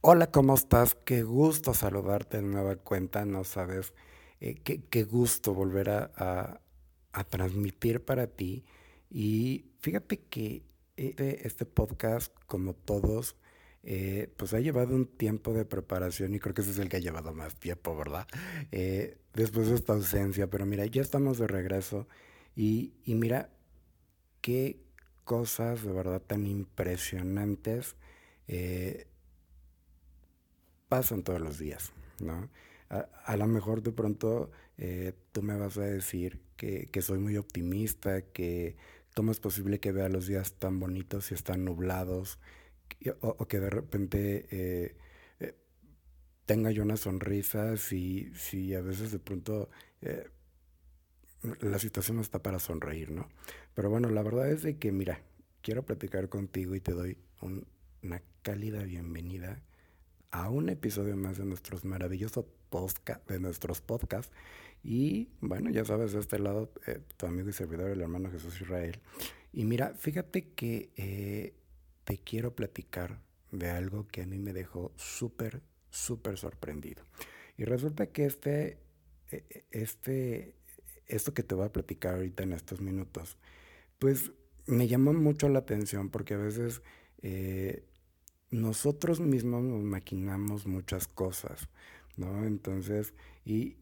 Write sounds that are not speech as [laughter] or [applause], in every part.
Hola, ¿cómo estás? Qué gusto saludarte de nueva cuenta, no sabes, eh, qué, qué gusto volver a, a- transmitir para ti. Y fíjate que este, este podcast, como todos, eh, pues ha llevado un tiempo de preparación y creo que ese es el que ha llevado más tiempo, ¿verdad? Eh, después de esta ausencia, pero mira, ya estamos de regreso y, y mira qué cosas de verdad tan impresionantes. eh, pasan todos los días, ¿no? A, a lo mejor de pronto eh, tú me vas a decir que, que soy muy optimista, que cómo es posible que vea los días tan bonitos y están nublados, o, que de repente eh, eh, tenga yo una sonrisa, si, si a veces de pronto la situación no está para sonreír, ¿no? Pero bueno, la verdad es de que, mira, quiero platicar contigo y te doy un- una cálida bienvenida a un episodio más de nuestros maravillosos podcast, de nuestros podcasts. Y bueno, ya sabes, de este lado, eh, tu amigo y servidor, el hermano Jesús Israel. Y mira, fíjate que eh, te quiero platicar de algo que a mí me dejó súper, súper sorprendido. Y resulta que este, eh, eh, este, esto que te voy a platicar ahorita en estos minutos, pues me llamó mucho la atención porque a veces eh, nosotros mismos nos maquinamos muchas cosas, ¿no? Entonces, y,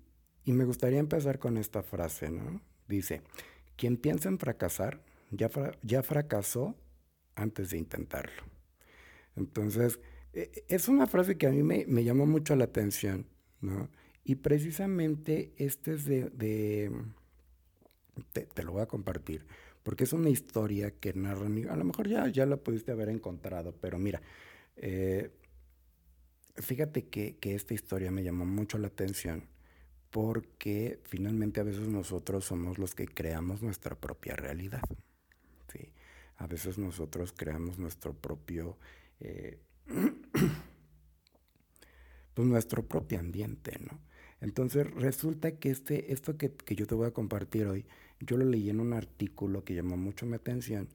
y me gustaría empezar con esta frase, ¿no? Dice, quien piensa en fracasar, ya, ya fracasó antes de intentarlo. Entonces, e- e- es una frase que a mí me, me llamó mucho la atención, ¿no? Y precisamente este es de, de- te, te lo voy a compartir, porque es una historia que narra, a lo mejor ya, ya la pudiste haber encontrado, pero mira, eh, fíjate que, que esta historia me llamó mucho la atención porque finalmente a veces nosotros somos los que creamos nuestra propia realidad, ¿sí? A veces nosotros creamos nuestro propio, eh, [clears throat] pues nuestro propio ambiente, ¿no? Entonces resulta que este, esto que, que yo te voy a compartir hoy, yo lo leí en un artículo que llamó mucho mi atención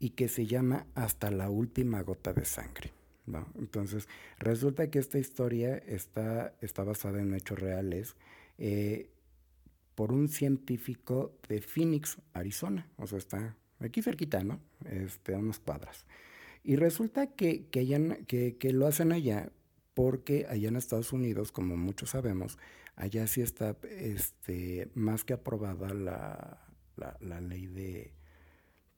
y que se llama Hasta la última gota de sangre. ¿no? Entonces, resulta que esta historia está, está basada en hechos reales eh, por un científico de Phoenix, Arizona. O sea, está aquí cerquita, ¿no? Este, a unas cuadras. Y resulta que, que, hayan- que, que lo hacen allá porque allá en Estados Unidos, como muchos sabemos, allá sí está este, más que aprobada la, la, la ley de,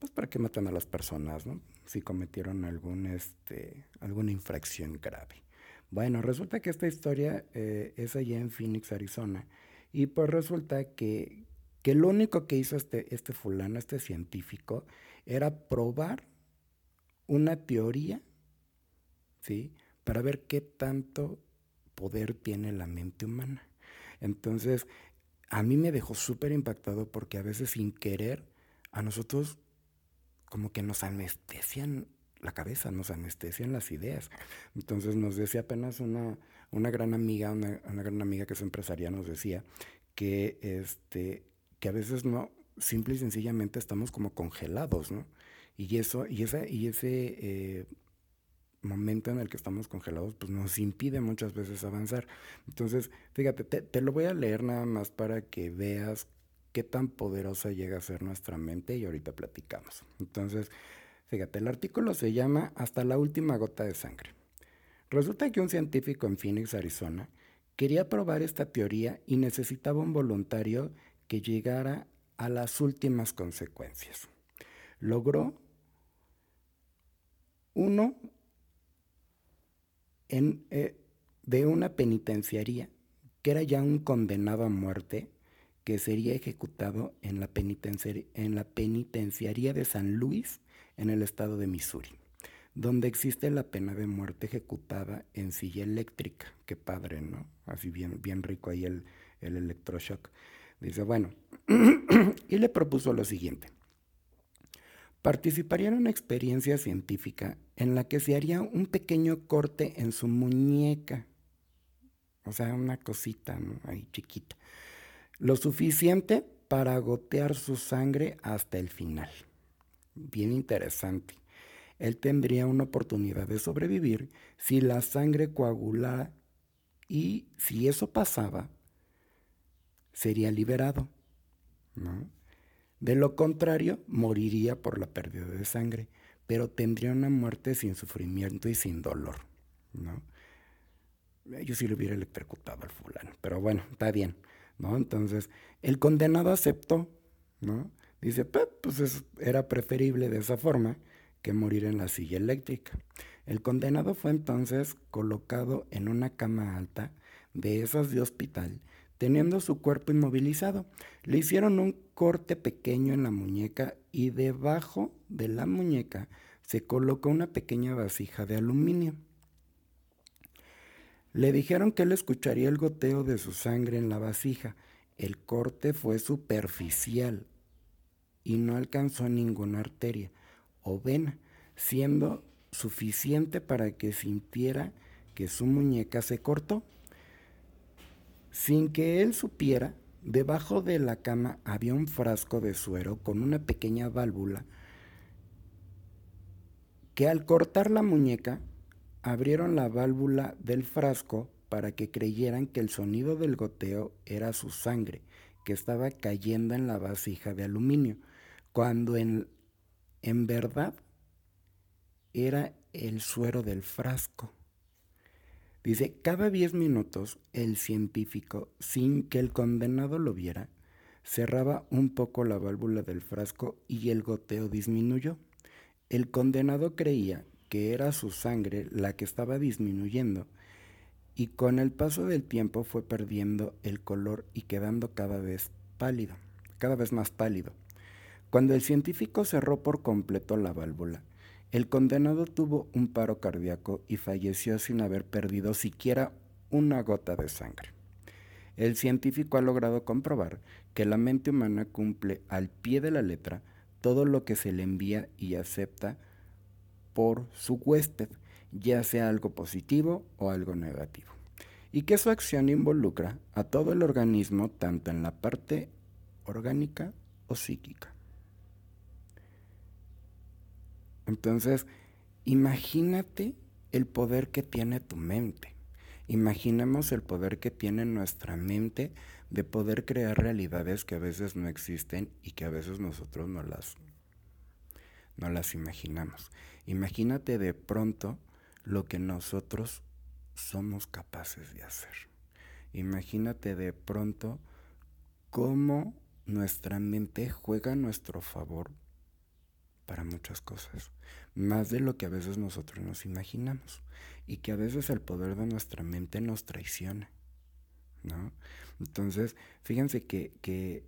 pues para que matan a las personas, ¿no? Si cometieron algún, este, alguna infracción grave. Bueno, resulta que esta historia eh, es allá en Phoenix, Arizona. Y pues resulta que, que lo único que hizo este, este fulano, este científico, era probar una teoría, ¿sí? Para ver qué tanto poder tiene la mente humana. Entonces, a mí me dejó súper impactado porque a veces sin querer a nosotros como que nos anestesian la cabeza, nos anestesian las ideas. Entonces nos decía apenas una, una gran amiga, una, una gran amiga que es empresaria, nos decía que, este, que a veces no, simple y sencillamente estamos como congelados, ¿no? Y eso, y esa, y ese eh, momento en el que estamos congelados, pues nos impide muchas veces avanzar. Entonces, fíjate, te, te lo voy a leer nada más para que veas qué tan poderosa llega a ser nuestra mente y ahorita platicamos. Entonces, fíjate, el artículo se llama Hasta la última gota de sangre. Resulta que un científico en Phoenix, Arizona, quería probar esta teoría y necesitaba un voluntario que llegara a las últimas consecuencias. Logró uno eh, de una penitenciaría que era ya un condenado a muerte que sería ejecutado en la, en la penitenciaría de San Luis, en el estado de Missouri, donde existe la pena de muerte ejecutada en silla eléctrica. Qué padre, ¿no? Así bien, bien rico ahí el, el electroshock. Dice, bueno, [clears throat] y le propuso lo siguiente. Participaría en una experiencia científica en la que se haría un pequeño corte en su muñeca, o sea, una cosita ¿no? ahí chiquita, lo suficiente para gotear su sangre hasta el final. Bien interesante. él tendría una oportunidad de sobrevivir si la sangre coagulara y si eso pasaba, sería liberado. De lo contrario, moriría por la pérdida de sangre, pero tendría una muerte sin sufrimiento y sin dolor. ¿no? Yo sí lo hubiera electrocutado al fulano, pero bueno, está bien. Entonces, el condenado aceptó, ¿no? Dice, pues era preferible de esa forma que morir en la silla eléctrica. El condenado fue entonces colocado en una cama alta de esas de hospital, teniendo su cuerpo inmovilizado. Le hicieron un corte pequeño en la muñeca y debajo de la muñeca se colocó una pequeña vasija de aluminio. Le dijeron que él escucharía el goteo de su sangre en la vasija. El corte fue superficial y no alcanzó ninguna arteria o vena, siendo suficiente para que sintiera que su muñeca se cortó. Sin que él supiera, debajo de la cama había un frasco de suero con una pequeña válvula que al cortar la muñeca abrieron la válvula del frasco para que creyeran que el sonido del goteo era su sangre, que estaba cayendo en la vasija de aluminio, cuando en, en verdad era el suero del frasco. Dice, cada diez minutos el científico, sin que el condenado lo viera, cerraba un poco la válvula del frasco y el goteo disminuyó. El condenado creía que era su sangre la que estaba disminuyendo, y con el paso del tiempo fue perdiendo el color y quedando cada vez pálido, cada vez más pálido. Cuando el científico cerró por completo la válvula, el condenado tuvo un paro cardíaco y falleció sin haber perdido siquiera una gota de sangre. El científico ha logrado comprobar que la mente humana cumple al pie de la letra todo lo que se le envía y acepta por su huésped, ya sea algo positivo o algo negativo, y que su acción involucra a todo el organismo tanto en la parte orgánica o psíquica. Entonces, imagínate el poder que tiene tu mente. Imaginemos el poder que tiene nuestra mente de poder crear realidades que a veces no existen y que a veces nosotros no las, no las imaginamos. Imagínate de pronto lo que nosotros somos capaces de hacer. Imagínate de pronto cómo nuestra mente juega a nuestro favor para muchas cosas, más de lo que a veces nosotros nos imaginamos y que a veces el poder de nuestra mente nos traiciona, ¿no? Entonces, fíjense que, que,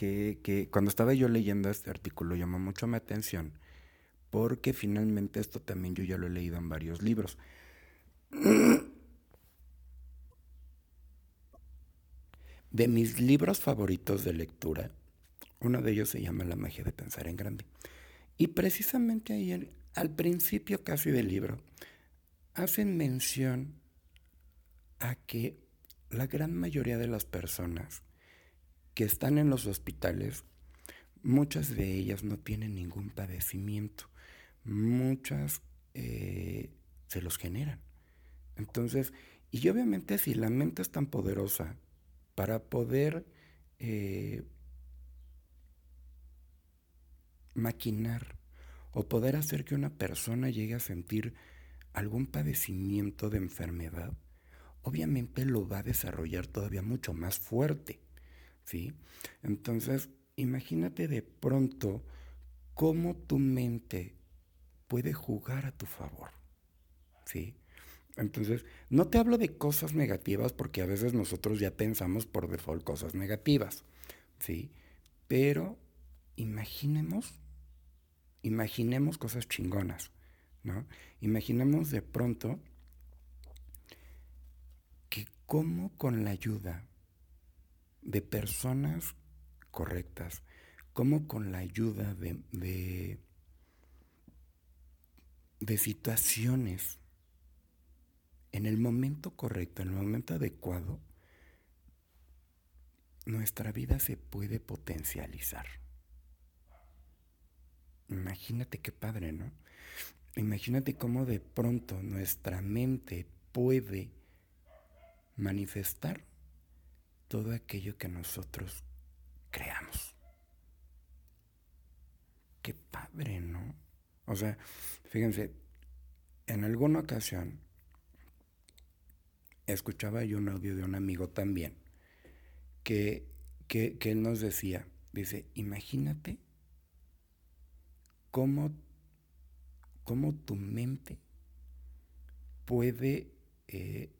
que, cuando estaba yo leyendo este artículo llamó mucho mi atención porque finalmente esto también yo ya lo he leído en varios libros. [clears throat] De mis libros favoritos de lectura, uno de ellos se llama La magia de pensar en grande. Y precisamente ahí, al principio casi del libro, hacen mención a que la gran mayoría de las personas que están en los hospitales, muchas de ellas no tienen ningún padecimiento muchas eh, se los generan. Entonces, y obviamente si la mente es tan poderosa para poder eh, maquinar o poder hacer que una persona llegue a sentir algún padecimiento de enfermedad, obviamente lo va a desarrollar todavía mucho más fuerte, ¿sí? Entonces, imagínate de pronto cómo tu mente puede jugar a tu favor. ¿Sí? Entonces, no te hablo de cosas negativas porque a veces nosotros ya pensamos por default cosas negativas. ¿Sí? Pero imaginemos, imaginemos cosas chingonas, ¿no? Imaginemos de pronto que como con la ayuda de personas correctas, como con la ayuda de de situaciones en el momento correcto, en el momento adecuado, nuestra vida se puede potencializar. Imagínate qué padre, ¿no? imagínate cómo de pronto nuestra mente puede manifestar todo aquello que nosotros creamos. Qué padre, ¿no? O sea, fíjense, en alguna ocasión escuchaba yo un audio de un amigo también, que, que, él nos decía, dice, imagínate cómo, cómo tu mente puede eh,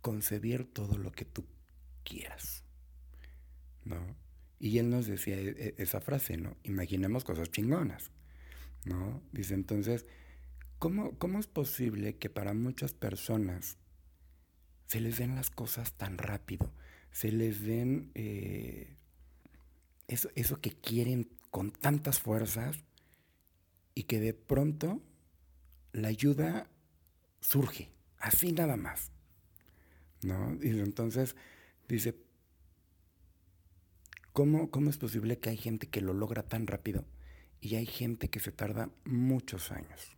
concebir todo lo que tú quieras, ¿no? Y él nos decía e, e, esa frase, ¿no? Imaginemos cosas chingonas, ¿no? Dice entonces, ¿cómo, cómo es posible que para muchas personas se les den las cosas tan rápido, se les den eh, eso, eso que quieren con tantas fuerzas y que de pronto la ayuda surge, así nada más. ¿No? Y entonces dice, ¿cómo, ¿cómo es posible que hay gente que lo logra tan rápido y hay gente que se tarda muchos años?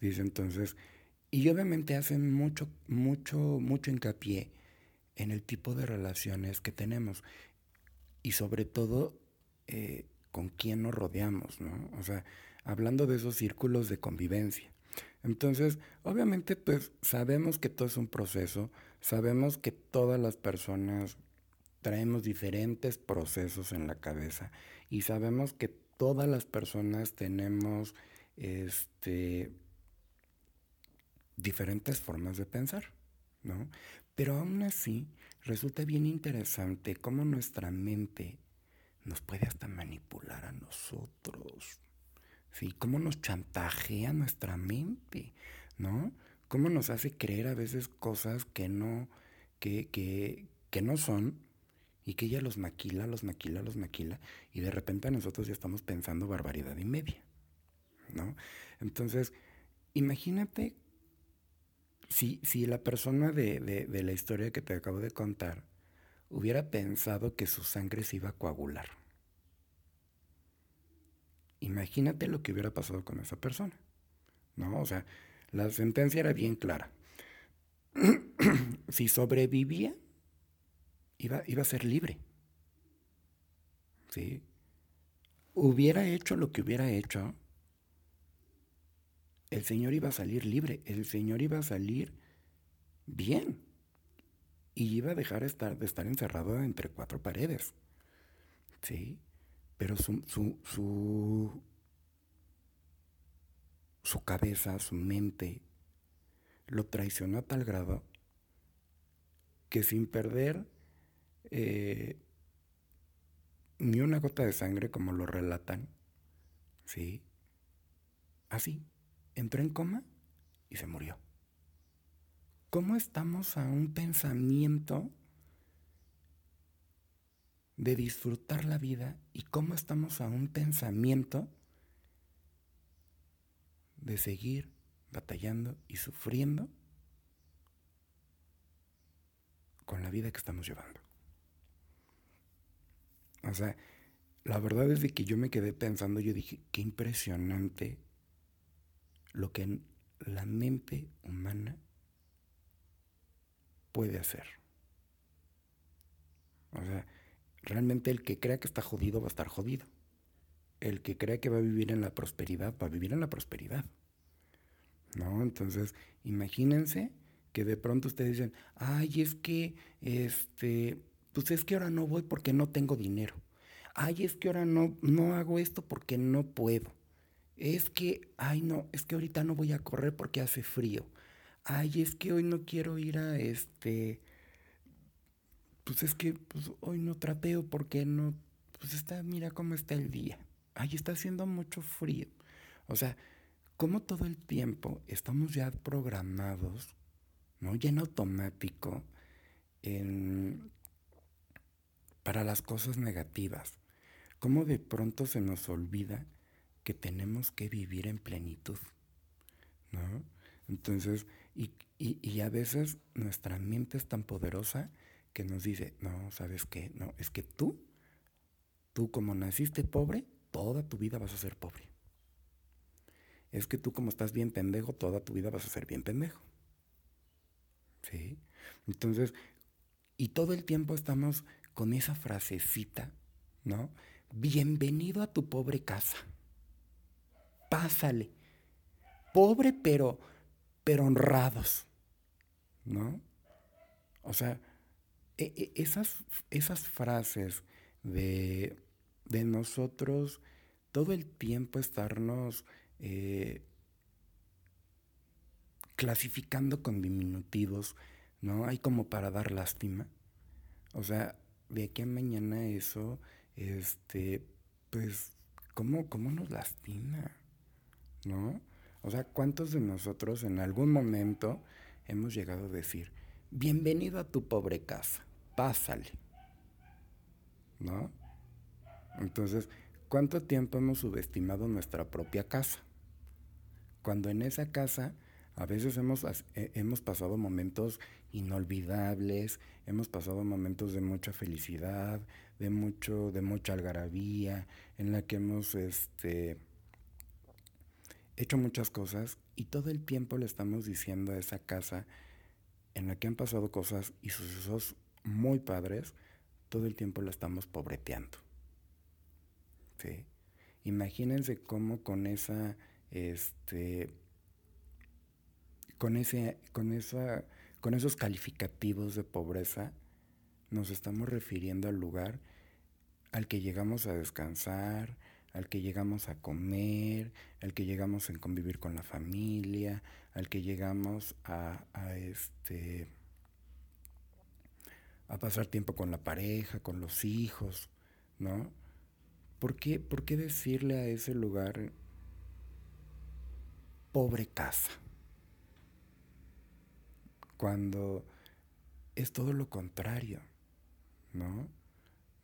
Dice entonces, y obviamente hacen mucho, mucho, mucho hincapié en el tipo de relaciones que tenemos y sobre todo eh, con quién nos rodeamos, ¿no? O sea, hablando de esos círculos de convivencia. Entonces, obviamente, pues sabemos que todo es un proceso, sabemos que todas las personas traemos diferentes procesos en la cabeza y sabemos que todas las personas tenemos este diferentes formas de pensar, ¿no? Pero aún así resulta bien interesante cómo nuestra mente nos puede hasta manipular a nosotros, ¿sí? Cómo nos chantajea nuestra mente, ¿no? Cómo nos hace creer a veces cosas que no, que, que, que no son y que ella los maquila, los maquila, los maquila y de repente nosotros ya estamos pensando barbaridad y media, ¿no? Entonces, imagínate si, si la persona de, de, la historia que te acabo de contar hubiera pensado que su sangre se iba a coagular, imagínate lo que hubiera pasado con esa persona. ¿No? O sea, la sentencia era bien clara. [clears throat] si sobrevivía, iba, iba a ser libre. ¿Sí? Hubiera hecho lo que hubiera hecho, el Señor iba a salir libre, el Señor iba a salir bien y iba a dejar estar, de estar encerrado entre cuatro paredes. ¿Sí? Pero su, su, su, su cabeza, su mente, lo traicionó a tal grado que sin perder eh, ni una gota de sangre como lo relatan, ¿sí? Así, entró en coma y se murió. ¿Cómo estamos a un pensamiento de disfrutar la vida y cómo estamos a un pensamiento de seguir batallando y sufriendo con la vida que estamos llevando? O sea, la verdad es de que yo me quedé pensando, yo dije, qué impresionante lo que la mente humana puede hacer. O sea, realmente el que crea que está jodido va a estar jodido. El que crea que va a vivir en la prosperidad va a vivir en la prosperidad. ¿No? Entonces, imagínense que de pronto ustedes dicen, ay, es que, este, pues es que ahora no voy porque no tengo dinero. Ay, es que ahora no, no hago esto porque no puedo es que, ay no, es que ahorita no voy a correr porque hace frío. Ay, es que hoy no quiero ir a este, pues es que pues, hoy no trapeo porque no, pues está, mira cómo está el día. Ay, está haciendo mucho frío. O sea, como todo el tiempo estamos ya programados, ¿no? Ya en automático, para las cosas negativas. Cómo de pronto se nos olvida que tenemos que vivir en plenitud, ¿no? Entonces, y, y, a veces nuestra mente es tan poderosa que nos dice, no, ¿sabes qué? No, es que tú, tú como naciste pobre, toda tu vida vas a ser pobre. es que tú como estás bien pendejo, toda tu vida vas a ser bien pendejo. ¿Sí? Entonces, y todo el tiempo estamos con esa frasecita, ¿no? Bienvenido a tu pobre casa. Pásale. Pobre pero, pero honrados, ¿no? O sea, e, e, esas, esas frases de, de nosotros todo el tiempo estarnos eh, clasificando con diminutivos, ¿no? Hay como para dar lástima. O sea, de aquí a mañana eso, este, pues, ¿cómo, cómo nos lastima? ¿No? O sea, ¿cuántos de nosotros en algún momento hemos llegado a decir, bienvenido a tu pobre casa, pásale? ¿No? Entonces, ¿cuánto tiempo hemos subestimado nuestra propia casa? Cuando en esa casa a veces hemos, eh, hemos pasado momentos inolvidables, hemos pasado momentos de mucha felicidad, de mucho, de mucha algarabía, en la que hemos este, hecho muchas cosas y todo el tiempo le estamos diciendo a esa casa en la que han pasado cosas y sucesos muy padres, todo el tiempo la estamos pobreteando. ¿Sí? Imagínense cómo con esa este, con, ese, con, esa, con esos calificativos de pobreza nos estamos refiriendo al lugar al que llegamos a descansar, al que llegamos a comer, al que llegamos a convivir con la familia, al que llegamos a, este a pasar tiempo con la pareja, con los hijos, ¿no? ¿Por qué, ¿Por qué decirle a ese lugar pobre casa? cuando es todo lo contrario, ¿no?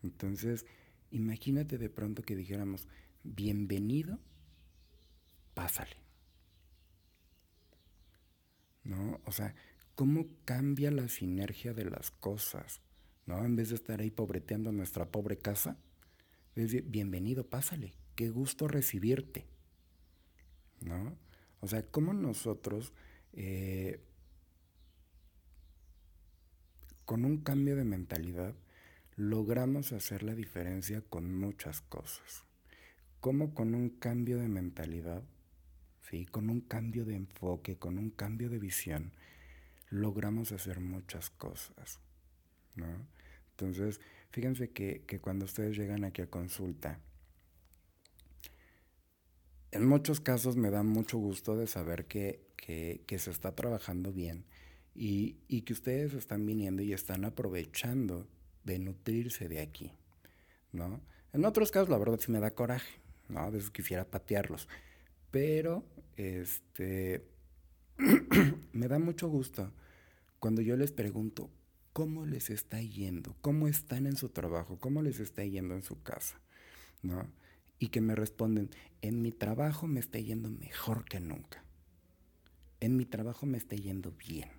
Entonces, imagínate de pronto que dijéramos, bienvenido, pásale. ¿No? O sea, ¿cómo cambia la sinergia de las cosas? ¿No? En vez de estar ahí pobreteando nuestra pobre casa, bienvenido, pásale, qué gusto recibirte. ¿No? O sea, ¿cómo nosotros eh, con un cambio de mentalidad logramos hacer la diferencia con muchas cosas. ¿Cómo con un cambio de mentalidad, ¿sí? con un cambio de enfoque, con un cambio de visión, logramos hacer muchas cosas? ¿no? Entonces, fíjense que, cuando ustedes llegan aquí a consulta, en muchos casos me da mucho gusto de saber que, que se está trabajando bien y, que ustedes están viniendo y están aprovechando de nutrirse de aquí, ¿no? En otros casos, la verdad sí me da coraje, ¿no? A veces quisiera patearlos, pero este, [clears throat] me da mucho gusto cuando yo les pregunto cómo les está yendo, cómo están en su trabajo, cómo les está yendo en su casa, ¿no? Y que me responden, en mi trabajo me está yendo mejor que nunca. En mi trabajo me está yendo bien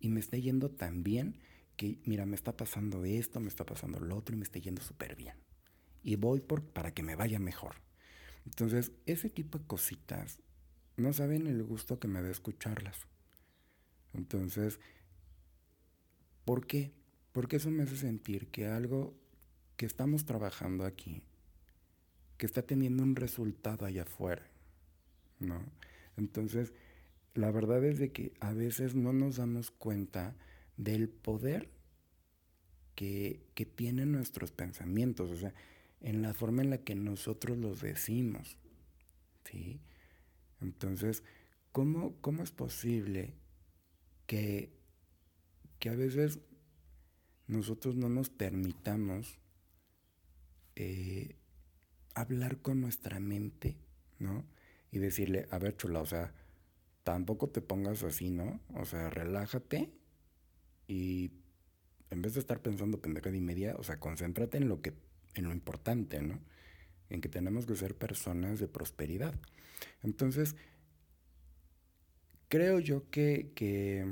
y me está yendo tan bien que, mira, me está pasando esto, me está pasando lo otro y me está yendo súper bien. Y voy por, para que me vaya mejor. Entonces, ese tipo de cositas, no saben el gusto que me da escucharlas. Entonces, ¿por qué? Porque eso me hace sentir que algo que estamos trabajando aquí, que está teniendo un resultado allá afuera, ¿no? Entonces, la verdad es de que a veces no nos damos cuenta del poder que, tienen nuestros pensamientos, o sea, en la forma en la que nosotros los decimos. ¿sí? Entonces, ¿cómo, ¿cómo, es posible que, que, a veces nosotros no nos permitamos eh, hablar con nuestra mente, ¿no? Y decirle, a ver, chula, o sea, tampoco te pongas así, ¿no? O sea, relájate y en vez de estar pensando pendejada y media, o sea, concéntrate en lo que, en lo importante, ¿no? En que tenemos que ser personas de prosperidad. Entonces, creo yo que, que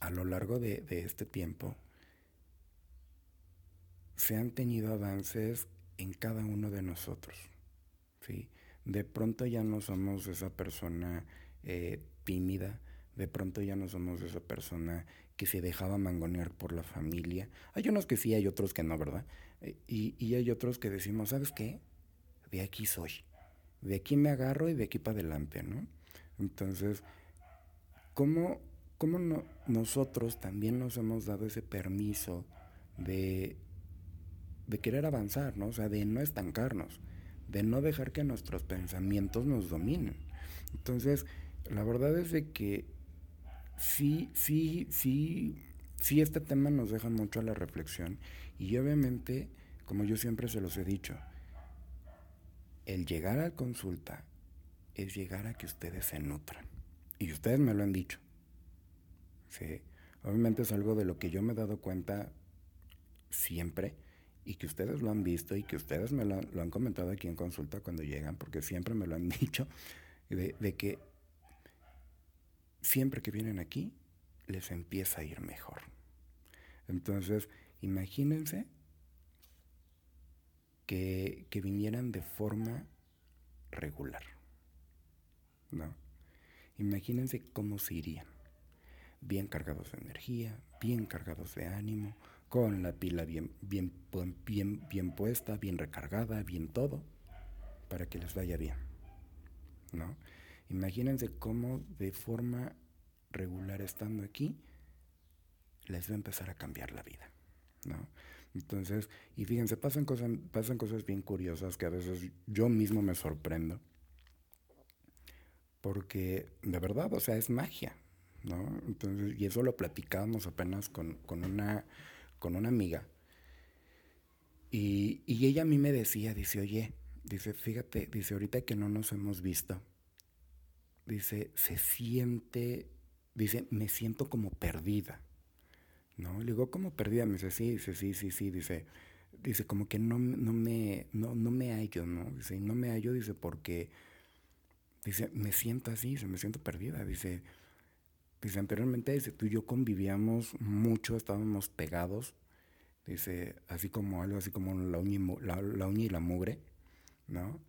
a lo largo de, de este tiempo se han tenido avances en cada uno de nosotros. ¿sí? De pronto ya no somos esa persona eh, tímida, de pronto ya no somos esa persona que se dejaba mangonear por la familia. Hay unos que sí, hay otros que no, ¿verdad? Eh, y, y hay otros que decimos, ¿sabes qué? De aquí soy. De aquí me agarro y de aquí para adelante, ¿no? Entonces, ¿cómo, cómo no, nosotros también nos hemos dado ese permiso de, de querer avanzar, ¿no? O sea, de no estancarnos, de no dejar que nuestros pensamientos nos dominen. Entonces, la verdad es de que sí, sí, sí, sí este tema nos deja mucho a la reflexión y obviamente, como yo siempre se los he dicho, el llegar a consulta es llegar a que ustedes se nutran. Y ustedes me lo han dicho. Sí. Obviamente es algo de lo que yo me he dado cuenta siempre y que ustedes lo han visto y que ustedes me lo, han comentado aquí en consulta cuando llegan, porque siempre me lo han [laughs] dicho, de, de que siempre que vienen aquí les empieza a ir mejor. Entonces, imagínense que, que vinieran de forma regular. ¿No? Imagínense cómo se irían. Bien cargados de energía, bien cargados de ánimo, con la pila bien, bien, bien, bien puesta, bien recargada, bien todo, para que les vaya bien. ¿No? Imagínense cómo de forma regular estando aquí, les va a empezar a cambiar la vida. ¿no? Entonces, y fíjense, pasan cosas, pasan cosas bien curiosas que a veces yo mismo me sorprendo. Porque de verdad, o sea, es magia, ¿no? Entonces, y eso lo platicábamos apenas con, una, con una amiga. Y, y ella a mí me decía, dice, oye, dice, fíjate, dice, ahorita que no nos hemos visto, dice, se siente, dice, me siento como perdida. ¿no? Le digo, ¿cómo perdida? Me dice, sí, dice, sí, sí, sí, dice, dice, como que no, no me, no, no me hallo, ¿no? Dice, no me hallo, dice, porque, dice, me siento así, dice, me siento perdida, dice, dice, anteriormente, dice, tú y yo convivíamos mucho, estábamos pegados, dice, así como algo, así como la uña y la, uña y la mugre, ¿no?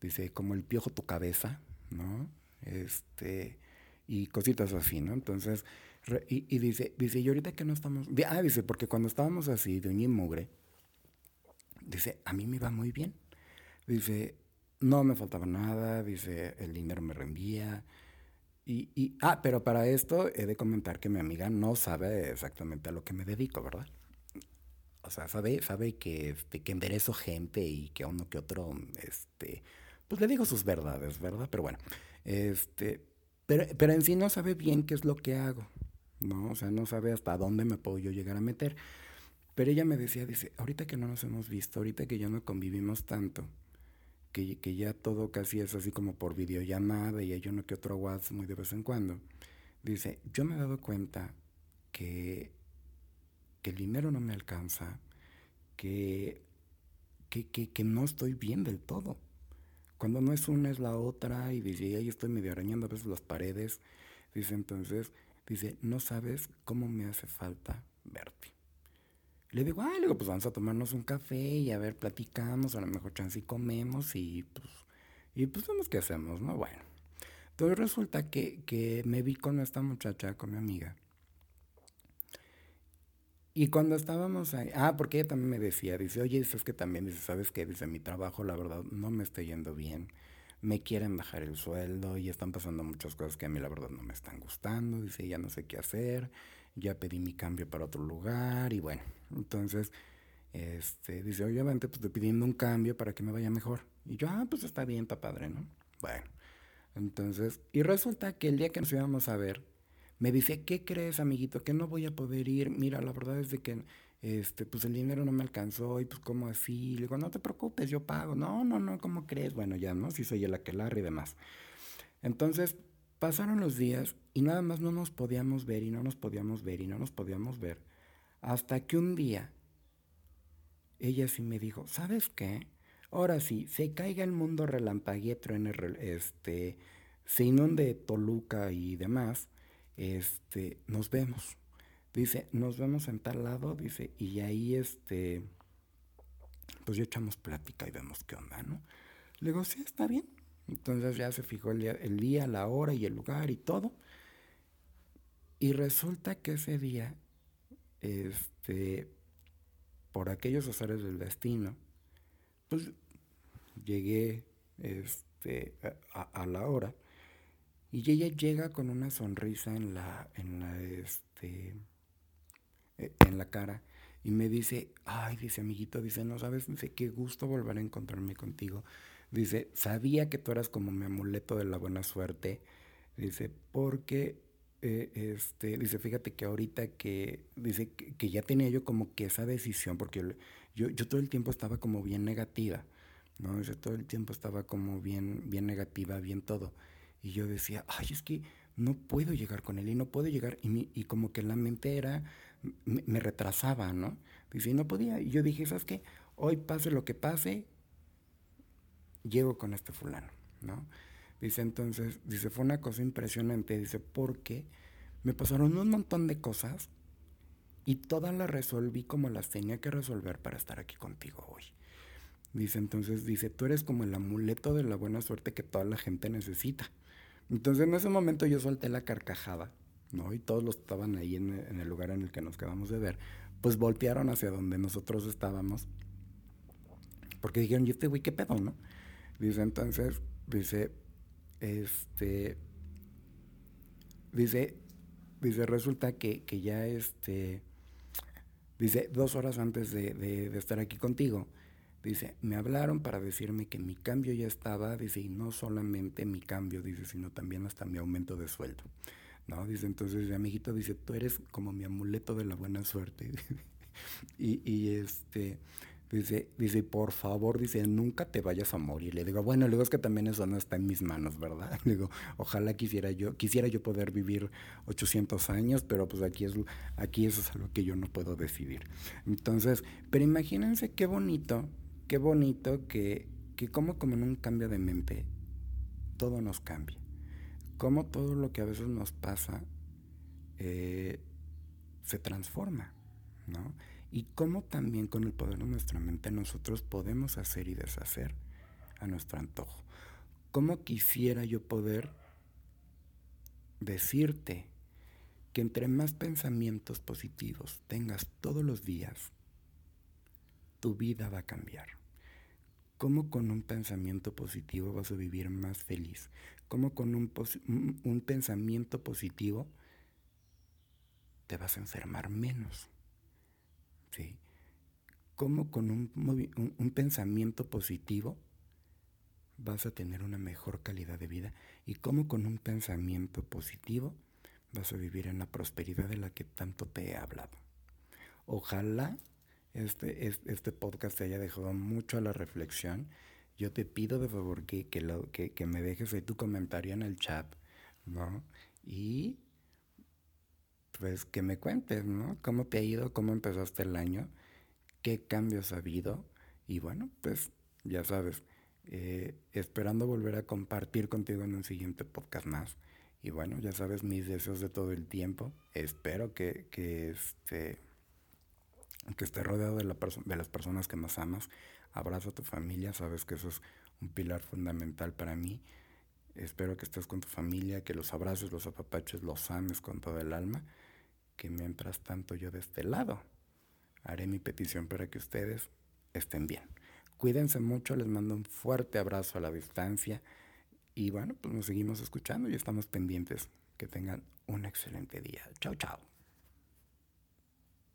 Dice, como el piojo tu cabeza, ¿no? Este, y cositas así, ¿no? Entonces, y, dice, dice, y ahorita que no estamos, ah, dice, porque cuando estábamos así, de uña y mugre, dice, a mí me iba muy bien. Dice, no me faltaba nada, dice, el dinero me rendía. Y, y, ah, pero para esto he de comentar que mi amiga no sabe exactamente a lo que me dedico, ¿verdad? O sea, sabe, sabe que, este, que enderezo gente y que a uno que otro, este, pues le digo sus verdades, ¿verdad? Pero bueno, este, pero, pero en sí no sabe bien qué es lo que hago. ¿no? O sea, no sabe hasta dónde me puedo yo llegar a meter. Pero ella me decía, dice, ahorita que no nos hemos visto, ahorita que ya no convivimos tanto, que, ya todo casi es así como por videollamada y hay uno que otro WhatsApp muy de vez en cuando, dice, yo me he dado cuenta que, que el dinero no me alcanza, que, que, que no estoy bien del todo. Cuando no es una es la otra y dice, ahí estoy medio arañando a veces las paredes, dice entonces, Dice, no sabes cómo me hace falta verte. Le digo, ah, digo, pues vamos a tomarnos un café y a ver, platicamos, a lo mejor chance y comemos y pues, y pues vemos qué hacemos, ¿no? Bueno. Entonces resulta que, que me vi con esta muchacha, con mi amiga. Y cuando estábamos ahí, ah, porque ella también me decía, dice, oye, es que también, dice, ¿sabes qué? Dice, mi trabajo, la verdad, no me está yendo bien me quieren bajar el sueldo y están pasando muchas cosas que a mí la verdad no me están gustando. Dice, ya no sé qué hacer, ya pedí mi cambio para otro lugar y bueno, entonces, este, dice, obviamente pues estoy pidiendo un cambio para que me vaya mejor. Y yo, ah, pues está bien, está padre, ¿no? Bueno, entonces, y resulta que el día que nos íbamos a ver, me dice, ¿qué crees, amiguito? Que no voy a poder ir. Mira, la verdad es de que este, pues el dinero no me alcanzó y pues como así, le digo, no te preocupes, yo pago, no, no, no, ¿cómo crees? Bueno, ya, ¿no? Si soy el aquelarre y demás. Entonces, pasaron los días y nada más no nos podíamos ver y no nos podíamos ver y no nos podíamos ver, hasta que un día ella sí me dijo, ¿sabes qué? Ahora sí, se caiga el mundo relampaguee, en este, se inunde Toluca y demás, este, nos vemos. Dice, nos vemos en tal lado, dice, y ahí este, pues ya echamos plática y vemos qué onda, ¿no? Le digo, sí, está bien. Entonces ya se fijó el día, el día, la hora y el lugar y todo. Y resulta que ese día, este, por aquellos azares del destino, pues llegué este, a, la hora y ella llega con una sonrisa en la, en la, este, e, en la cara y me dice, ay, dice amiguito, dice, no sabes, dice, qué gusto volver a encontrarme contigo. Dice, sabía que tú eras como mi amuleto de la buena suerte. Dice, porque, eh, este, dice, fíjate que ahorita que, dice, que, ya tenía yo como que esa decisión, porque yo, yo todo el tiempo estaba como bien negativa, ¿no? Dice, todo el tiempo estaba como bien, bien negativa, bien todo. Y yo decía, ay, es que no puedo llegar con él y no puedo llegar. Y, y como que la mente era, me, retrasaba, ¿no? Dice, no podía. Y yo dije, ¿sabes qué? Hoy pase lo que pase, llego con este fulano, ¿no? Dice, entonces, dice, fue una cosa impresionante, dice, porque me pasaron un montón de cosas y todas las resolví como las tenía que resolver para estar aquí contigo hoy. Dice, entonces, dice, tú eres como el amuleto de la buena suerte que toda la gente necesita. Entonces, en ese momento yo solté la carcajada ¿no? Y todos los que estaban ahí en, el lugar en el que nos quedamos de ver, pues voltearon hacia donde nosotros estábamos. Porque dijeron, ¿y este güey qué pedo, no? Dice, entonces, dice, este, dice, dice, resulta que, ya este, dice, dos horas antes de, de, estar aquí contigo, dice, me hablaron para decirme que mi cambio ya estaba, dice, y no solamente mi cambio, dice, sino también hasta mi aumento de sueldo. ¿no? Dice, entonces, amiguito, dice, tú eres como mi amuleto de la buena suerte. [laughs] y, y, este, dice, dice, por favor, dice, nunca te vayas a morir. Le digo, bueno, luego es que también eso no está en mis manos, ¿verdad? [laughs] Le digo, ojalá quisiera yo, quisiera yo poder vivir 800 años, pero pues aquí, es, aquí eso es algo que yo no puedo decidir. Entonces, pero imagínense qué bonito, qué bonito que, que como como en un cambio de mente, todo nos cambia cómo todo lo que a veces nos pasa eh, se transforma, ¿no? Y cómo también con el poder de nuestra mente nosotros podemos hacer y deshacer a nuestro antojo. ¿Cómo quisiera yo poder decirte que entre más pensamientos positivos tengas todos los días, tu vida va a cambiar? ¿Cómo con un pensamiento positivo vas a vivir más feliz? ¿Cómo con un, un, pensamiento positivo te vas a enfermar menos? ¿Cómo con un, pensamiento positivo vas a tener una mejor calidad de vida? ¿Y cómo con un pensamiento positivo vas a vivir en la prosperidad de la que tanto te he hablado? Ojalá este, este podcast te haya dejado mucho a la reflexión. Yo te pido de favor que, que me dejes ahí tu comentario en el chat, ¿no? Y pues que me cuentes, ¿no? ¿Cómo te ha ido? ¿Cómo empezaste el año? ¿Qué cambios ha habido? Y bueno, pues ya sabes, eh, esperando volver a compartir contigo en un siguiente podcast más. Y bueno, ya sabes mis deseos de todo el tiempo. Espero que, que este que estés rodeado de, la de las personas que más amas. Abraza a tu familia, sabes que eso es un pilar fundamental para mí. Espero que estés con tu familia, que los abraces, los apapaches, los ames con todo el alma. Que mientras tanto yo de este lado haré mi petición para que ustedes estén bien. Cuídense mucho, les mando un fuerte abrazo a la distancia. Y bueno, pues nos seguimos escuchando y estamos pendientes. Que tengan un excelente día. Chao, chao.